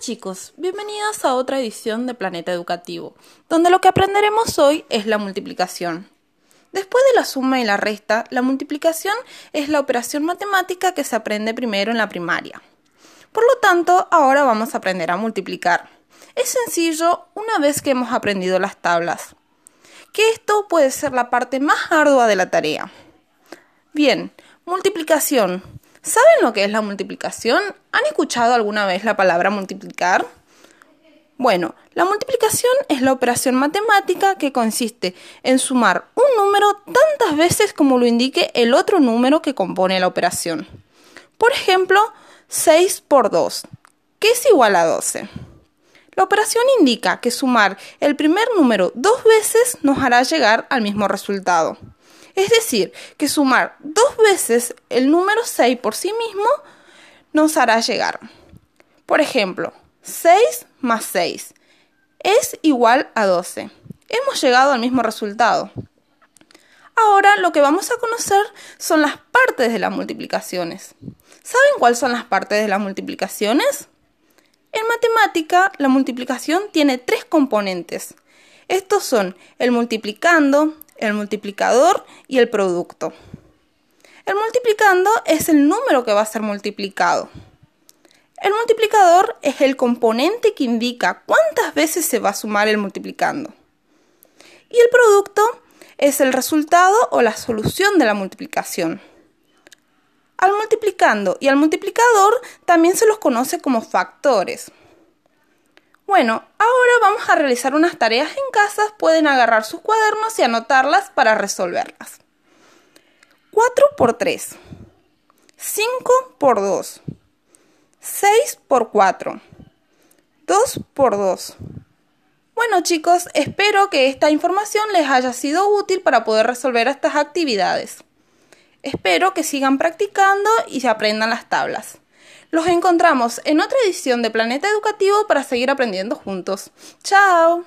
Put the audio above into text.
chicos, bienvenidos a otra edición de Planeta Educativo, donde lo que aprenderemos hoy es la multiplicación. Después de la suma y la resta, la multiplicación es la operación matemática que se aprende primero en la primaria. Por lo tanto, ahora vamos a aprender a multiplicar. Es sencillo una vez que hemos aprendido las tablas, que esto puede ser la parte más ardua de la tarea. Bien, multiplicación. ¿Saben lo que es la multiplicación? ¿Han escuchado alguna vez la palabra multiplicar? Bueno, la multiplicación es la operación matemática que consiste en sumar un número tantas veces como lo indique el otro número que compone la operación. Por ejemplo, 6 por 2, que es igual a 12. La operación indica que sumar el primer número dos veces nos hará llegar al mismo resultado. Es decir, que sumar dos veces el número 6 por sí mismo nos hará llegar. Por ejemplo, 6 más 6 es igual a 12. Hemos llegado al mismo resultado. Ahora lo que vamos a conocer son las partes de las multiplicaciones. ¿Saben cuáles son las partes de las multiplicaciones? En matemática, la multiplicación tiene tres componentes. Estos son el multiplicando, el multiplicador y el producto. El multiplicando es el número que va a ser multiplicado. El multiplicador es el componente que indica cuántas veces se va a sumar el multiplicando. Y el producto es el resultado o la solución de la multiplicación. Al multiplicando y al multiplicador también se los conoce como factores. Bueno, ahora vamos a realizar unas tareas en casa. Pueden agarrar sus cuadernos y anotarlas para resolverlas. 4 por 3. 5 por 2. 6 por 4. 2 por 2. Bueno chicos, espero que esta información les haya sido útil para poder resolver estas actividades. Espero que sigan practicando y aprendan las tablas. Los encontramos en otra edición de Planeta Educativo para seguir aprendiendo juntos. ¡Chao!